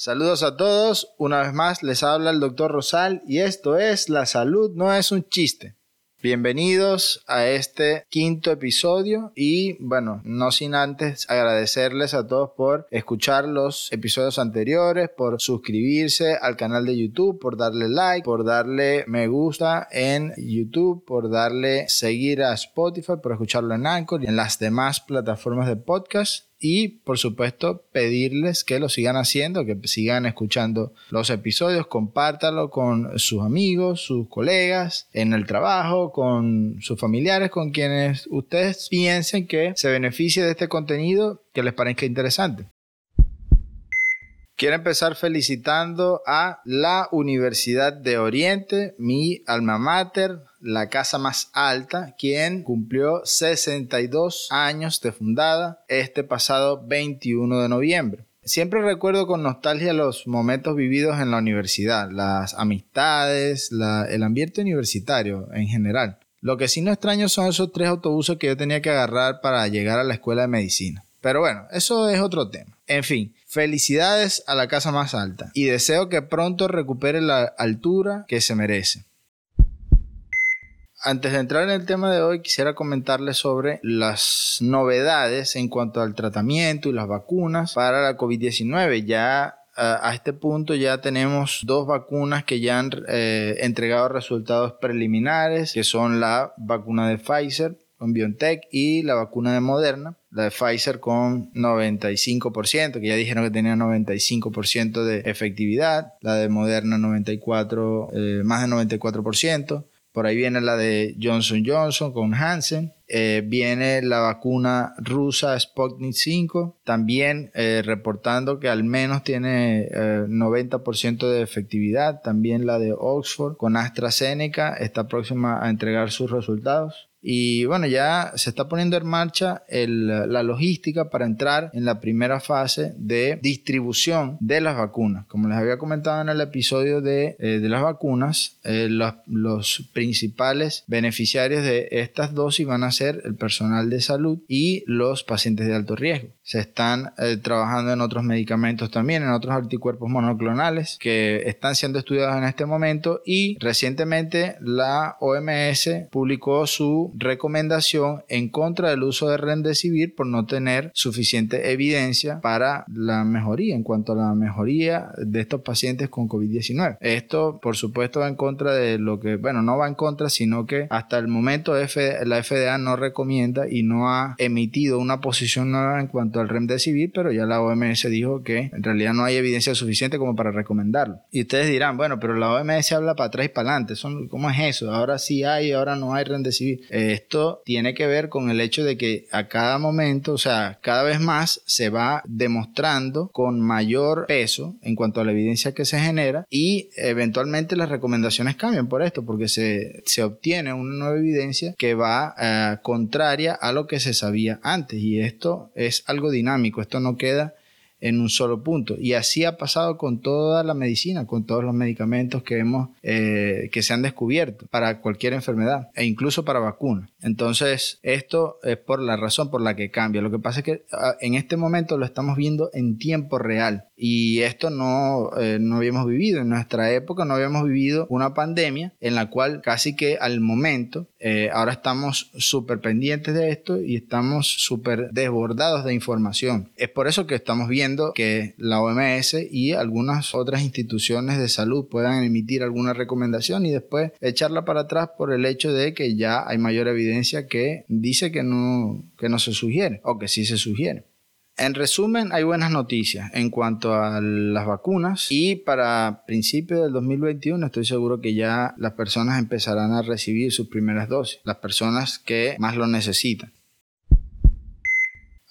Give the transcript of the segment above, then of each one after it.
Saludos a todos, una vez más les habla el doctor Rosal y esto es La salud no es un chiste. Bienvenidos a este quinto episodio y bueno, no sin antes agradecerles a todos por escuchar los episodios anteriores, por suscribirse al canal de YouTube, por darle like, por darle me gusta en YouTube, por darle seguir a Spotify, por escucharlo en Anchor y en las demás plataformas de podcast y por supuesto pedirles que lo sigan haciendo, que sigan escuchando los episodios, compártalo con sus amigos, sus colegas, en el trabajo, con sus familiares, con quienes ustedes piensen que se beneficie de este contenido que les parezca interesante. Quiero empezar felicitando a la Universidad de Oriente, mi alma mater, la casa más alta, quien cumplió 62 años de fundada este pasado 21 de noviembre. Siempre recuerdo con nostalgia los momentos vividos en la universidad, las amistades, el ambiente universitario en general. Lo que sí no extraño son esos tres autobuses que yo tenía que agarrar para llegar a la escuela de medicina. Pero bueno, eso es otro tema. En fin, felicidades a la casa más alta y deseo que pronto recupere la altura que se merece. Antes de entrar en el tema de hoy, quisiera comentarles sobre las novedades en cuanto al tratamiento y las vacunas para la COVID-19. Ya a este punto ya tenemos dos vacunas que ya han eh, entregado resultados preliminares, que son la vacuna de Pfizer con BioNTech y la vacuna de Moderna, la de Pfizer con 95%, que ya dijeron que tenía 95% de efectividad, la de Moderna 94, eh, más de 94%. Por ahí viene la de Johnson Johnson con Hansen. Eh, viene la vacuna rusa Sputnik 5, también eh, reportando que al menos tiene 90% de efectividad. También la de Oxford con AstraZeneca está próxima a entregar sus resultados. Y bueno, ya se está poniendo en marcha la logística para entrar en la primera fase de distribución de las vacunas. Como les había comentado en el episodio de, eh, las vacunas, eh, los, principales beneficiarios de estas dosis van a ser el personal de salud y los pacientes de alto riesgo. Se están eh, trabajando en otros medicamentos también, en otros anticuerpos monoclonales que están siendo estudiados en este momento y recientemente la OMS publicó su recomendación en contra del uso de Remdesivir por no tener suficiente evidencia para la mejoría en cuanto a la mejoría de estos pacientes con COVID-19. Esto, por supuesto, va en contra de lo que, bueno, no va en contra, sino que hasta el momento la FDA no recomienda y no ha emitido una posición nueva en cuanto al Remdesivir, pero ya la OMS dijo que en realidad no hay evidencia suficiente como para recomendarlo. Y ustedes dirán, bueno, pero la OMS habla para atrás y para adelante. ¿Cómo es eso? Ahora sí hay, ahora no hay Remdesivir. Esto tiene que ver con el hecho de que a cada momento, o sea, cada vez más se va demostrando con mayor peso en cuanto a la evidencia que se genera y eventualmente las recomendaciones cambian por esto, porque se, obtiene una nueva evidencia que va eh, contraria a lo que se sabía antes y esto es algo dinámico, esto no queda en un solo punto. Y así ha pasado con toda la medicina, con todos los medicamentos que hemos, eh, que se han descubierto para cualquier enfermedad e incluso para vacunas. Entonces, esto es por la razón por la que cambia. Lo que pasa es que ah, en este momento lo estamos viendo en tiempo real y esto no, eh, no habíamos vivido. En nuestra época no habíamos vivido una pandemia en la cual casi que al momento, eh, ahora estamos súper pendientes de esto y estamos súper desbordados de información. Es por eso que estamos viendo que la OMS y algunas otras instituciones de salud puedan emitir alguna recomendación y después echarla para atrás por el hecho de que ya hay mayor evidencia que dice que no, que no se sugiere o que sí se sugiere. En resumen, hay buenas noticias en cuanto a las vacunas y para principios del 2021 estoy seguro que ya las personas empezarán a recibir sus primeras dosis, las personas que más lo necesitan.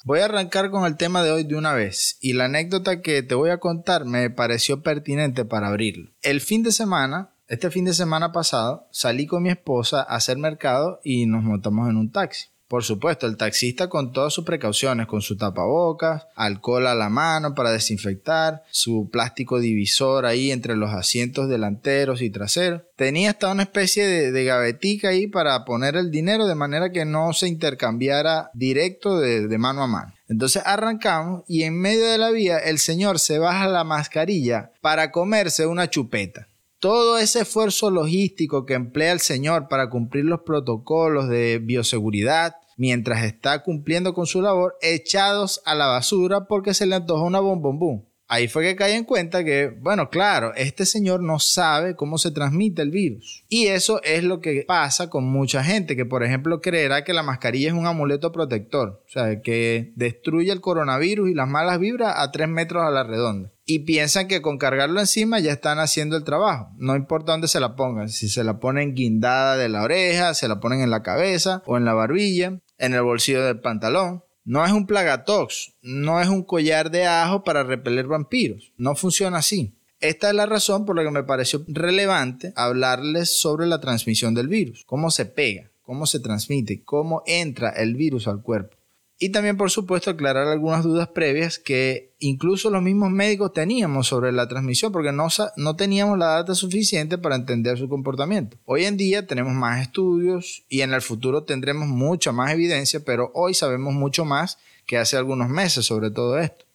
Voy a arrancar con el tema de hoy de una vez y la anécdota que te voy a contar me pareció pertinente para abrirlo. El fin de semana, este fin de semana pasado, salí con mi esposa a hacer mercado y nos montamos en un taxi. Por supuesto, el taxista con todas sus precauciones, con su tapabocas, alcohol a la mano para desinfectar, su plástico divisor ahí entre los asientos delanteros y traseros. Tenía hasta una especie de, de gavetica ahí para poner el dinero de manera que no se intercambiara directo de, de mano a mano. Entonces arrancamos y en medio de la vía el señor se baja la mascarilla para comerse una chupeta todo ese esfuerzo logístico que emplea el Señor para cumplir los protocolos de bioseguridad mientras está cumpliendo con su labor, echados a la basura porque se le antojó una bombombum. Ahí fue que caí en cuenta que, bueno, claro, este señor no sabe cómo se transmite el virus. Y eso es lo que pasa con mucha gente, que por ejemplo creerá que la mascarilla es un amuleto protector, o sea, que destruye el coronavirus y las malas vibras a tres metros a la redonda y piensan que con cargarlo encima ya están haciendo el trabajo. No importa dónde se la pongan, si se la ponen guindada de la oreja, se la ponen en la cabeza o en la barbilla, en el bolsillo del pantalón. No es un plagatox, no es un collar de ajo para repeler vampiros. No funciona así. Esta es la razón por la que me pareció relevante hablarles sobre la transmisión del virus, cómo se pega, cómo se transmite, cómo entra el virus al cuerpo. Y también, por supuesto, aclarar algunas dudas previas que incluso los mismos médicos teníamos sobre la transmisión porque no, no teníamos la data suficiente para entender su comportamiento. Hoy en día tenemos más estudios y en el futuro tendremos mucha más evidencia, pero hoy sabemos mucho más que hace algunos meses sobre todo esto.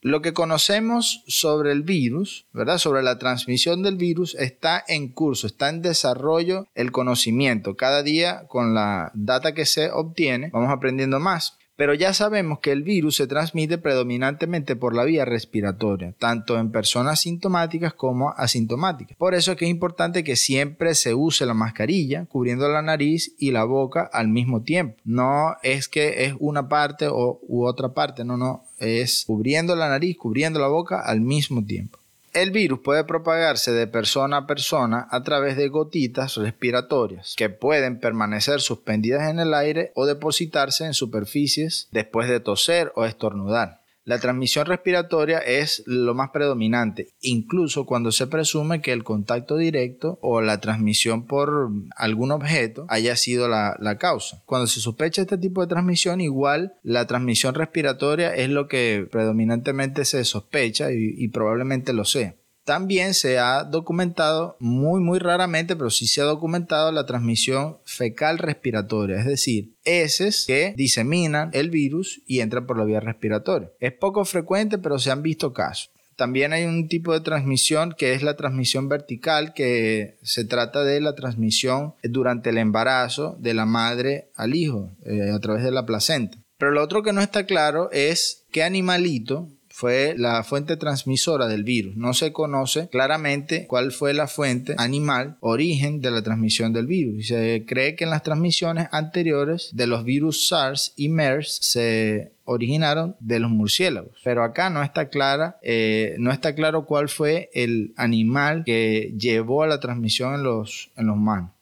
Lo que conocemos sobre el virus, ¿verdad? Sobre la transmisión del virus está en curso, está en desarrollo el conocimiento. Cada día con la data que se obtiene vamos aprendiendo más. Pero ya sabemos que el virus se transmite predominantemente por la vía respiratoria, tanto en personas sintomáticas como asintomáticas. Por eso es que es importante que siempre se use la mascarilla cubriendo la nariz y la boca al mismo tiempo. No es que es una parte o, u otra parte, no, no, es cubriendo la nariz, cubriendo la boca al mismo tiempo. El virus puede propagarse de persona a persona a través de gotitas respiratorias que pueden permanecer suspendidas en el aire o depositarse en superficies después de toser o estornudar. La transmisión respiratoria es lo más predominante, incluso cuando se presume que el contacto directo o la transmisión por algún objeto haya sido la, causa. Cuando se sospecha este tipo de transmisión, igual la transmisión respiratoria es lo que predominantemente se sospecha y probablemente lo sea. También se ha documentado, muy muy raramente, pero sí se ha documentado la transmisión fecal respiratoria, es decir, heces que diseminan el virus y entran por la vía respiratoria. Es poco frecuente, pero se han visto casos. También hay un tipo de transmisión que es la transmisión vertical, que se trata de la transmisión durante el embarazo de la madre al hijo eh, a través de la placenta. Pero lo otro que no está claro es qué animalito fue la fuente transmisora del virus. No se conoce claramente cuál fue la fuente animal, origen de la transmisión del virus. Se cree que en las transmisiones anteriores de los virus SARS y MERS se originaron de los murciélagos. Pero acá no está clara, eh, no está claro cuál fue el animal que llevó a la transmisión en los, en los humanos.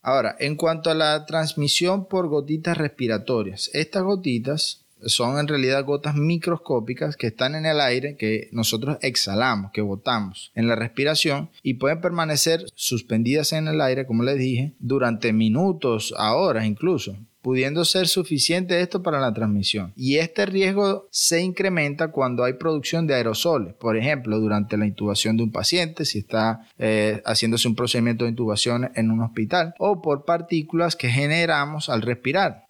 Ahora, en cuanto a la transmisión por gotitas respiratorias, estas gotitas son en realidad gotas microscópicas que están en el aire que nosotros exhalamos, que botamos en la respiración y pueden permanecer suspendidas en el aire, como les dije, durante minutos, a horas incluso pudiendo ser suficiente esto para la transmisión. Y este riesgo se incrementa cuando hay producción de aerosoles, por ejemplo, durante la intubación de un paciente, si está eh, haciéndose un procedimiento de intubación en un hospital, o por partículas que generamos al respirar,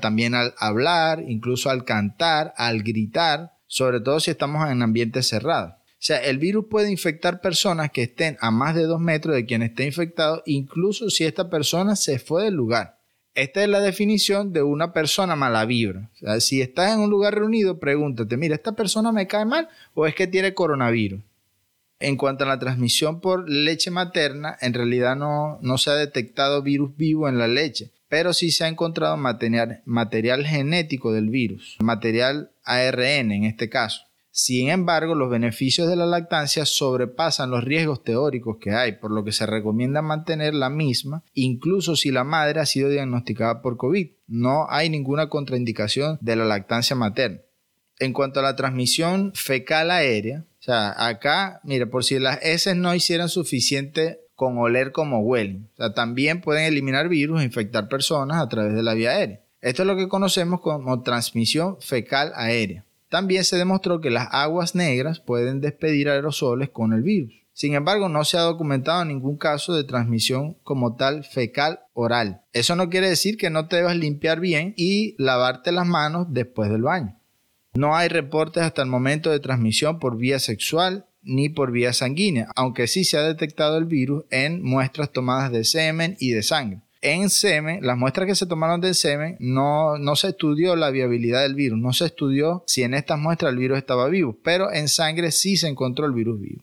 también al hablar, incluso al cantar, al gritar, sobre todo si estamos en ambientes cerrados. O sea, el virus puede infectar personas que estén a más de dos metros de quien esté infectado, incluso si esta persona se fue del lugar. Esta es la definición de una persona mala vibra. si estás en un lugar reunido, pregúntate, mira, ¿esta persona me cae mal o es que tiene coronavirus? En cuanto a la transmisión por leche materna, en realidad no, no se ha detectado virus vivo en la leche, pero sí se ha encontrado material, material genético del virus, material ARN en este caso. Sin embargo, los beneficios de la lactancia sobrepasan los riesgos teóricos que hay, por lo que se recomienda mantener la misma, incluso si la madre ha sido diagnosticada por COVID. No hay ninguna contraindicación de la lactancia materna. En cuanto a la transmisión fecal aérea, o sea, acá, mire, por si las heces no hicieran suficiente con oler como huelen, o sea, también pueden eliminar virus e infectar personas a través de la vía aérea. Esto es lo que conocemos como transmisión fecal aérea. También se demostró que las aguas negras pueden despedir aerosoles con el virus. Sin embargo, no se ha documentado ningún caso de transmisión como tal fecal oral. Eso no quiere decir que no te debas limpiar bien y lavarte las manos después del baño. No hay reportes hasta el momento de transmisión por vía sexual ni por vía sanguínea, aunque sí se ha detectado el virus en muestras tomadas de semen y de sangre. En semen, las muestras que se tomaron del semen, no, no se estudió la viabilidad del virus, no se estudió si en estas muestras el virus estaba vivo, pero en sangre sí se encontró el virus vivo.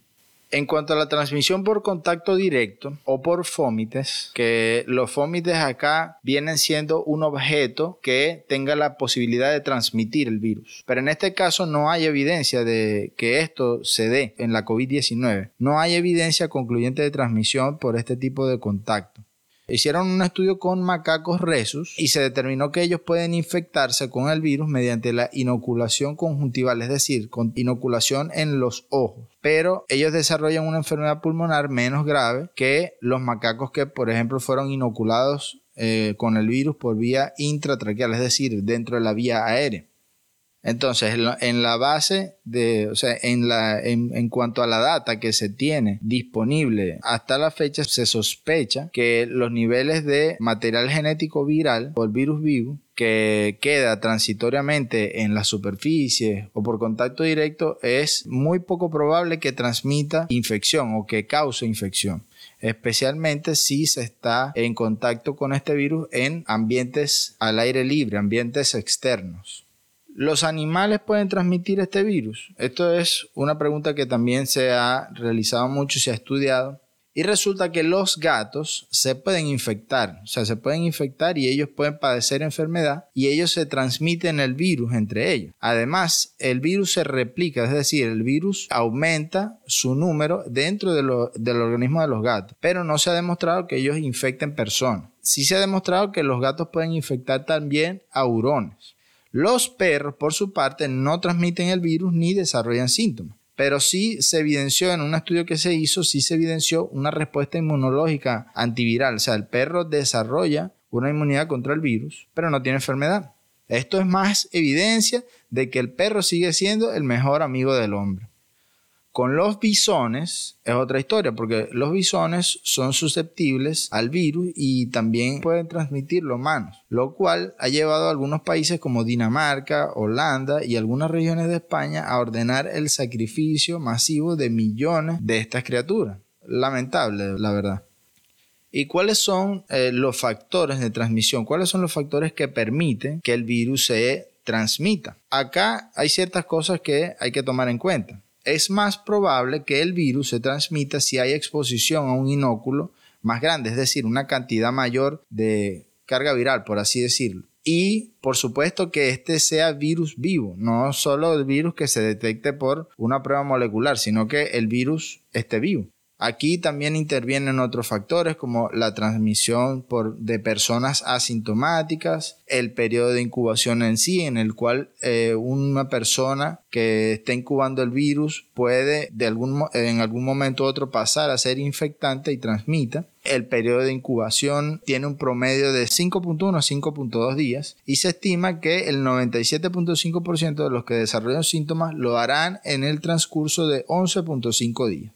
En cuanto a la transmisión por contacto directo o por fómites, que los fómites acá vienen siendo un objeto que tenga la posibilidad de transmitir el virus. Pero en este caso no hay evidencia de que esto se dé en la COVID-19. No hay evidencia concluyente de transmisión por este tipo de contacto. Hicieron un estudio con macacos resus y se determinó que ellos pueden infectarse con el virus mediante la inoculación conjuntival, es decir, con inoculación en los ojos. Pero ellos desarrollan una enfermedad pulmonar menos grave que los macacos que, por ejemplo, fueron inoculados eh, con el virus por vía intratraqueal, es decir, dentro de la vía aérea. Entonces, en la base de, o sea, en, la, en, cuanto a la data que se tiene disponible hasta la fecha, se sospecha que los niveles de material genético viral o el virus vivo que queda transitoriamente en la superficie o por contacto directo es muy poco probable que transmita infección o que cause infección especialmente si se está en contacto con este virus en ambientes al aire libre, ambientes externos. ¿Los animales pueden transmitir este virus? Esto es una pregunta que también se ha realizado mucho, se ha estudiado. Y resulta que los gatos se pueden infectar, o sea, se pueden infectar y ellos pueden padecer enfermedad y ellos se transmiten el virus entre ellos. Además, el virus se replica, es decir, el virus aumenta su número dentro del organismo de los gatos, pero no se ha demostrado que ellos infecten personas. Sí se ha demostrado que los gatos pueden infectar también a hurones. Los perros, por su parte, no transmiten el virus ni desarrollan síntomas. Pero sí se evidenció en un estudio que se hizo, sí se evidenció una respuesta inmunológica antiviral. O sea, el perro desarrolla una inmunidad contra el virus, pero no tiene enfermedad. Esto es más evidencia de que el perro sigue siendo el mejor amigo del hombre. Con los bisones es otra historia, porque los bisones son susceptibles al virus y también pueden transmitirlo humanos, lo cual ha llevado a algunos países como Dinamarca, Holanda y algunas regiones de España a ordenar el sacrificio masivo de millones de estas criaturas. Lamentable, la verdad. ¿Y cuáles son eh, los factores de transmisión? ¿Cuáles son los factores que permiten que el virus se transmita? Acá hay ciertas cosas que hay que tomar en cuenta es más probable que el virus se transmita si hay exposición a un inóculo más grande, es decir, una cantidad mayor de carga viral, por así decirlo. Y por supuesto que este sea virus vivo, no solo el virus que se detecte por una prueba molecular, sino que el virus esté vivo. Aquí también intervienen otros factores como la transmisión de personas asintomáticas, el periodo de incubación en sí, en el cual eh, una persona que esté incubando el virus puede de algún, en algún momento u otro pasar a ser infectante y transmita. El periodo de incubación tiene un promedio de 5.1 a 5.2 días y se estima que el 97.5% de los que desarrollan síntomas lo harán en el transcurso de 11.5 días.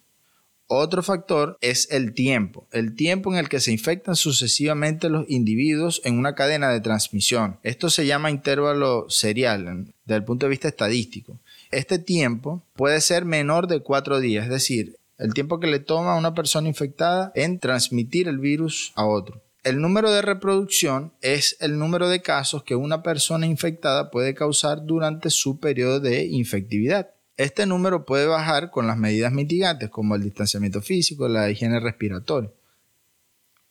Otro factor es el tiempo, el tiempo en el que se infectan sucesivamente los individuos en una cadena de transmisión. Esto se llama intervalo serial desde el punto de vista estadístico. Este tiempo puede ser menor de cuatro días, es decir, el tiempo que le toma a una persona infectada en transmitir el virus a otro. El número de reproducción es el número de casos que una persona infectada puede causar durante su periodo de infectividad. Este número puede bajar con las medidas mitigantes como el distanciamiento físico, la higiene respiratoria.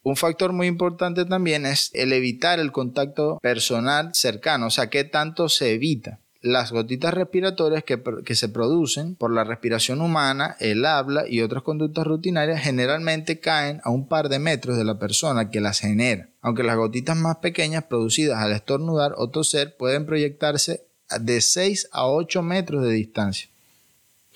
Un factor muy importante también es el evitar el contacto personal cercano, o sea, qué tanto se evita. Las gotitas respiratorias que, se producen por la respiración humana, el habla y otras conductas rutinarias generalmente caen a un par de metros de la persona que las genera, aunque las gotitas más pequeñas producidas al estornudar o toser pueden proyectarse de 6 a 8 metros de distancia.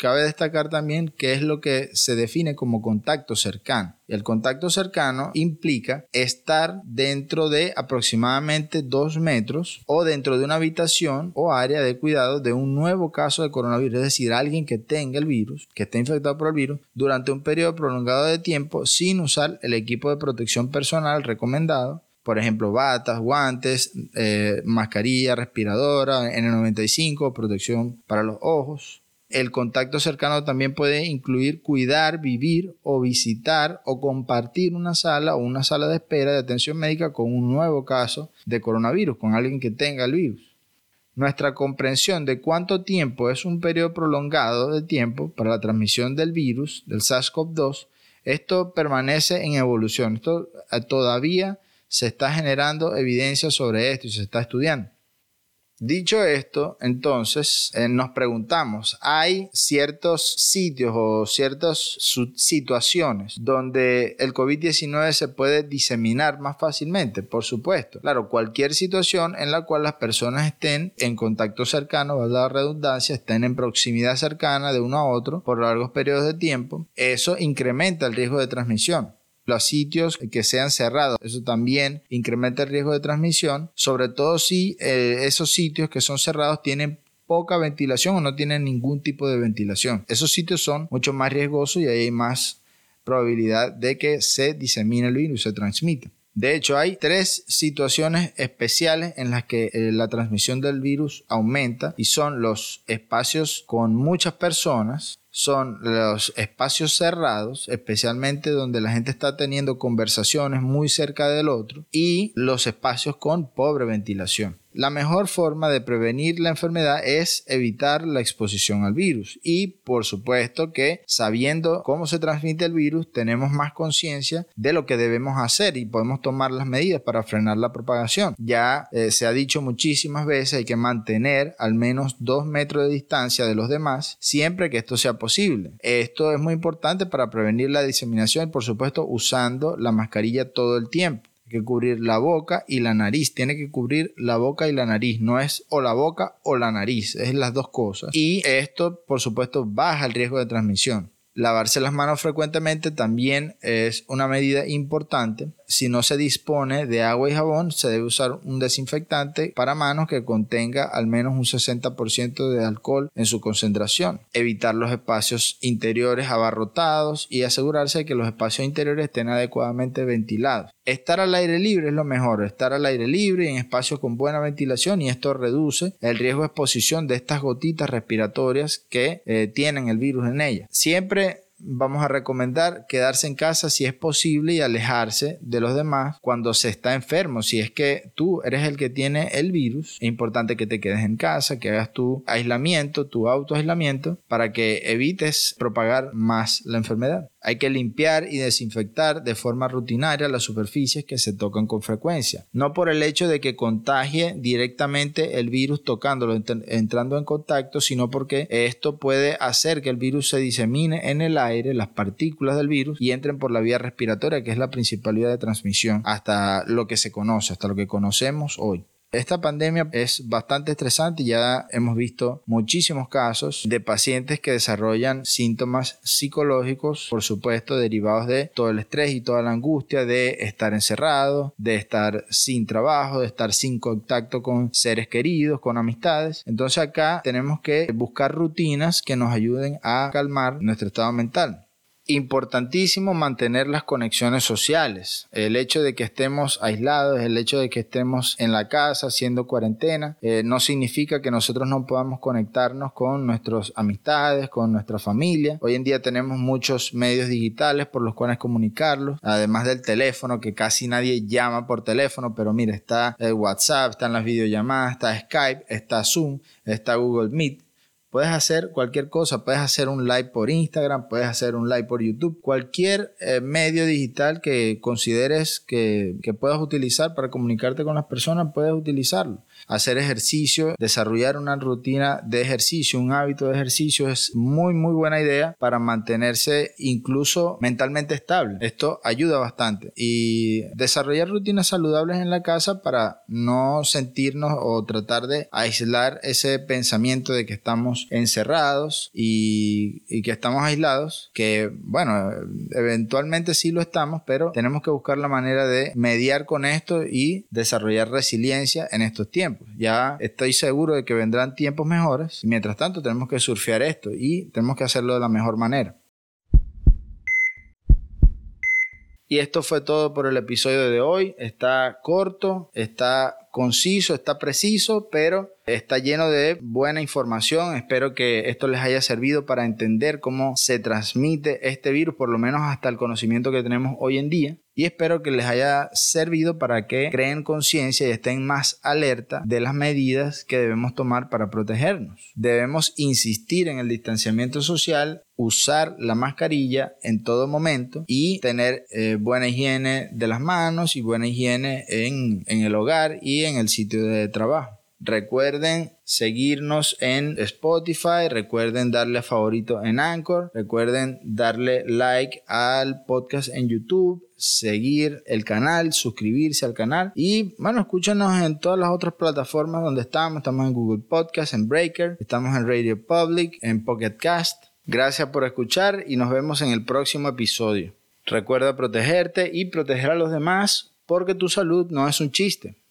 Cabe destacar también qué es lo que se define como contacto cercano. El contacto cercano implica estar dentro de aproximadamente 2 metros o dentro de una habitación o área de cuidado de un nuevo caso de coronavirus, es decir, alguien que tenga el virus, que esté infectado por el virus, durante un periodo prolongado de tiempo sin usar el equipo de protección personal recomendado por ejemplo, batas, guantes, eh, mascarilla, respiradora, N95, protección para los ojos. El contacto cercano también puede incluir cuidar, vivir o visitar o compartir una sala o una sala de espera de atención médica con un nuevo caso de coronavirus, con alguien que tenga el virus. Nuestra comprensión de cuánto tiempo es un periodo prolongado de tiempo para la transmisión del virus, del SARS-CoV-2, esto permanece en evolución. Esto eh, todavía se está generando evidencia sobre esto y se está estudiando. Dicho esto, entonces eh, nos preguntamos, ¿hay ciertos sitios o ciertas situaciones donde el COVID-19 se puede diseminar más fácilmente? Por supuesto. Claro, cualquier situación en la cual las personas estén en contacto cercano, va la redundancia, estén en proximidad cercana de uno a otro por largos periodos de tiempo, eso incrementa el riesgo de transmisión los sitios que sean cerrados. Eso también incrementa el riesgo de transmisión, sobre todo si eh, esos sitios que son cerrados tienen poca ventilación o no tienen ningún tipo de ventilación. Esos sitios son mucho más riesgosos y hay más probabilidad de que se disemine el virus, se transmita. De hecho, hay tres situaciones especiales en las que eh, la transmisión del virus aumenta y son los espacios con muchas personas, son los espacios cerrados, especialmente donde la gente está teniendo conversaciones muy cerca del otro, y los espacios con pobre ventilación. La mejor forma de prevenir la enfermedad es evitar la exposición al virus y por supuesto que sabiendo cómo se transmite el virus tenemos más conciencia de lo que debemos hacer y podemos tomar las medidas para frenar la propagación. Ya eh, se ha dicho muchísimas veces hay que mantener al menos dos metros de distancia de los demás siempre que esto sea posible. Esto es muy importante para prevenir la diseminación por supuesto usando la mascarilla todo el tiempo que cubrir la boca y la nariz. Tiene que cubrir la boca y la nariz. No es o la boca o la nariz. Es las dos cosas. Y esto, por supuesto, baja el riesgo de transmisión. Lavarse las manos frecuentemente también es una medida importante. Si no se dispone de agua y jabón, se debe usar un desinfectante para manos que contenga al menos un 60% de alcohol en su concentración. Evitar los espacios interiores abarrotados y asegurarse de que los espacios interiores estén adecuadamente ventilados. Estar al aire libre es lo mejor, estar al aire libre en espacios con buena ventilación y esto reduce el riesgo de exposición de estas gotitas respiratorias que eh, tienen el virus en ellas. Siempre vamos a recomendar quedarse en casa si es posible y alejarse de los demás cuando se está enfermo. Si es que tú eres el que tiene el virus, es importante que te quedes en casa, que hagas tu aislamiento, tu autoaislamiento, para que evites propagar más la enfermedad. Hay que limpiar y desinfectar de forma rutinaria las superficies que se tocan con frecuencia. No por el hecho de que contagie directamente el virus tocándolo, entrando en contacto, sino porque esto puede hacer que el virus se disemine en el aire, las partículas del virus, y entren por la vía respiratoria, que es la principal vía de transmisión, hasta lo que se conoce, hasta lo que conocemos hoy. Esta pandemia es bastante estresante y ya hemos visto muchísimos casos de pacientes que desarrollan síntomas psicológicos, por supuesto, derivados de todo el estrés y toda la angustia de estar encerrado, de estar sin trabajo, de estar sin contacto con seres queridos, con amistades. Entonces acá tenemos que buscar rutinas que nos ayuden a calmar nuestro estado mental importantísimo mantener las conexiones sociales. El hecho de que estemos aislados, el hecho de que estemos en la casa haciendo cuarentena, eh, no significa que nosotros no podamos conectarnos con nuestras amistades, con nuestra familia. Hoy en día tenemos muchos medios digitales por los cuales comunicarlos, además del teléfono, que casi nadie llama por teléfono, pero mira, está el WhatsApp, están las videollamadas, está Skype, está Zoom, está Google Meet. Puedes hacer cualquier cosa, puedes hacer un live por Instagram, puedes hacer un live por YouTube, cualquier eh, medio digital que consideres que, que puedas utilizar para comunicarte con las personas, puedes utilizarlo. Hacer ejercicio, desarrollar una rutina de ejercicio, un hábito de ejercicio es muy muy buena idea para mantenerse incluso mentalmente estable. Esto ayuda bastante y desarrollar rutinas saludables en la casa para no sentirnos o tratar de aislar ese pensamiento de que estamos encerrados y, y que estamos aislados, que bueno, eventualmente sí lo estamos, pero tenemos que buscar la manera de mediar con esto y desarrollar resiliencia en estos tiempos. Ya estoy seguro de que vendrán tiempos mejores. Mientras tanto, tenemos que surfear esto y tenemos que hacerlo de la mejor manera. Y esto fue todo por el episodio de hoy. Está corto, está conciso, está preciso, pero está lleno de buena información. Espero que esto les haya servido para entender cómo se transmite este virus, por lo menos hasta el conocimiento que tenemos hoy en día. Y espero que les haya servido para que creen conciencia y estén más alerta de las medidas que debemos tomar para protegernos. Debemos insistir en el distanciamiento social, usar la mascarilla en todo momento y tener eh, buena higiene de las manos y buena higiene en, en el hogar y en el sitio de trabajo. Recuerden seguirnos en Spotify, recuerden darle favorito en Anchor, recuerden darle like al podcast en YouTube, seguir el canal, suscribirse al canal y bueno, escúchanos en todas las otras plataformas donde estamos, estamos en Google Podcast, en Breaker, estamos en Radio Public, en Pocket Cast. Gracias por escuchar y nos vemos en el próximo episodio. Recuerda protegerte y proteger a los demás porque tu salud no es un chiste.